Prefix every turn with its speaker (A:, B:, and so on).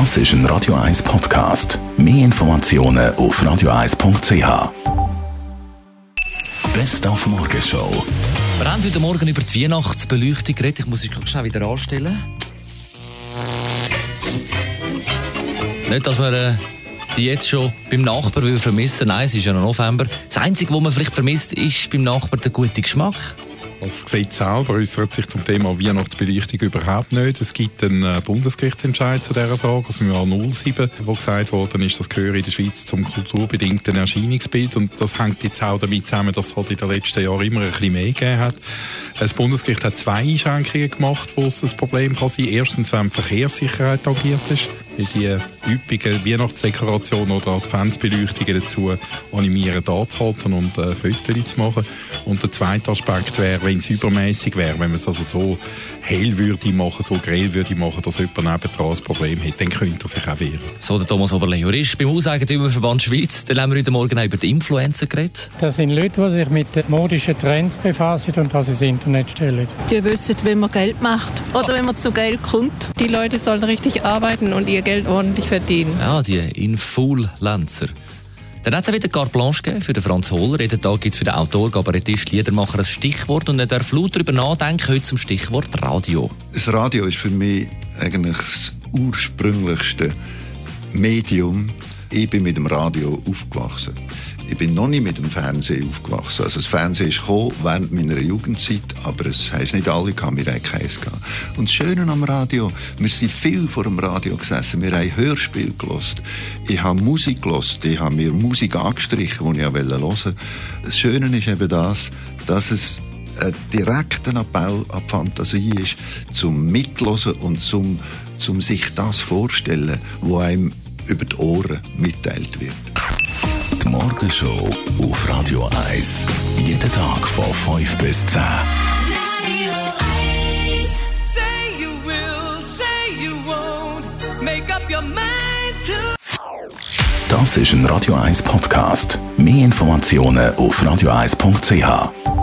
A: Das ist ein Radio 1 Podcast. Mehr Informationen auf radio1.ch. Best auf Morgenshow.
B: Wir haben heute Morgen über die Weihnachtsbeleuchtung geredet. Ich muss es schnell wieder anstellen. Nicht, dass wir äh, die jetzt schon beim Nachbarn vermissen Nein, es ist ja noch November. Das Einzige, was man vielleicht vermisst, ist beim Nachbarn der gute Geschmack.
C: Das Gesetz selber äußert sich zum Thema Weihnachtsbeleuchtung überhaupt nicht. Es gibt einen äh, Bundesgerichtsentscheid zu dieser Frage aus dem Jahr 07, wo gesagt worden ist, das gehöre in der Schweiz zum kulturbedingten Erscheinungsbild. Und das hängt jetzt auch damit zusammen, dass es halt in den letzten Jahren immer ein bisschen mehr gegeben hat. Das Bundesgericht hat zwei Einschränkungen gemacht, wo es ein Problem kann sein. Erstens, wenn die Verkehrssicherheit agiert ist die üppigen Weihnachtsdekorationen oder Adventsbeleuchtungen dazu animieren, da zu halten und äh, Fotos zu machen. Und der zweite Aspekt wäre, wenn es übermäßig wäre, wenn man es also so hell würde machen, so grell würde machen, dass jemand nebendran ein Problem hat, dann könnte er sich auch wehren.
B: So der Thomas Oberle, Jurist beim Hauseigentümerverband Schweiz. Dann haben wir heute Morgen auch über die Influencer geredet.
D: Das sind Leute, die sich mit den modischen Trends befassen und das ins Internet stellen.
E: Die wissen, wie man Geld macht oder wenn man zu Geld kommt.
F: Die Leute sollen richtig arbeiten und ihr Geld ordentlich verdienen.
B: Ja, die Influencer. Dann hat es wieder Carte Blanche gegeben für den Franz Holler. Jeden Tag gibt es für den Autor, Kabarettist, Liedermacher ein Stichwort und er darf laut darüber nachdenken, heute zum Stichwort Radio.
G: Das Radio ist für mich eigentlich das ursprünglichste Medium. Ich bin mit dem Radio aufgewachsen. Ich bin noch nicht mit dem Fernsehen aufgewachsen. Also das Fernsehen ist gekommen während meiner Jugendzeit, aber es heisst nicht alle, kann mir keins gehen. Und das Schöne am Radio, wir sind viel vor dem Radio gesessen, wir haben Hörspiel gelost. Ich habe Musik gelost, ich habe mir Musik angestrichen, die ich hören wollte. Das Schöne ist eben das, dass es ein direkter Appell an die Fantasie ist, zum Mitlosen und zum, zum sich das vorstellen, was einem über die Ohren mitteilt wird.
A: Die Morgenshow auf Radio 1. Jeden Tag von 5 bis 10. Das ist ein Radio 1 Podcast. Mehr Informationen auf radio1.ch.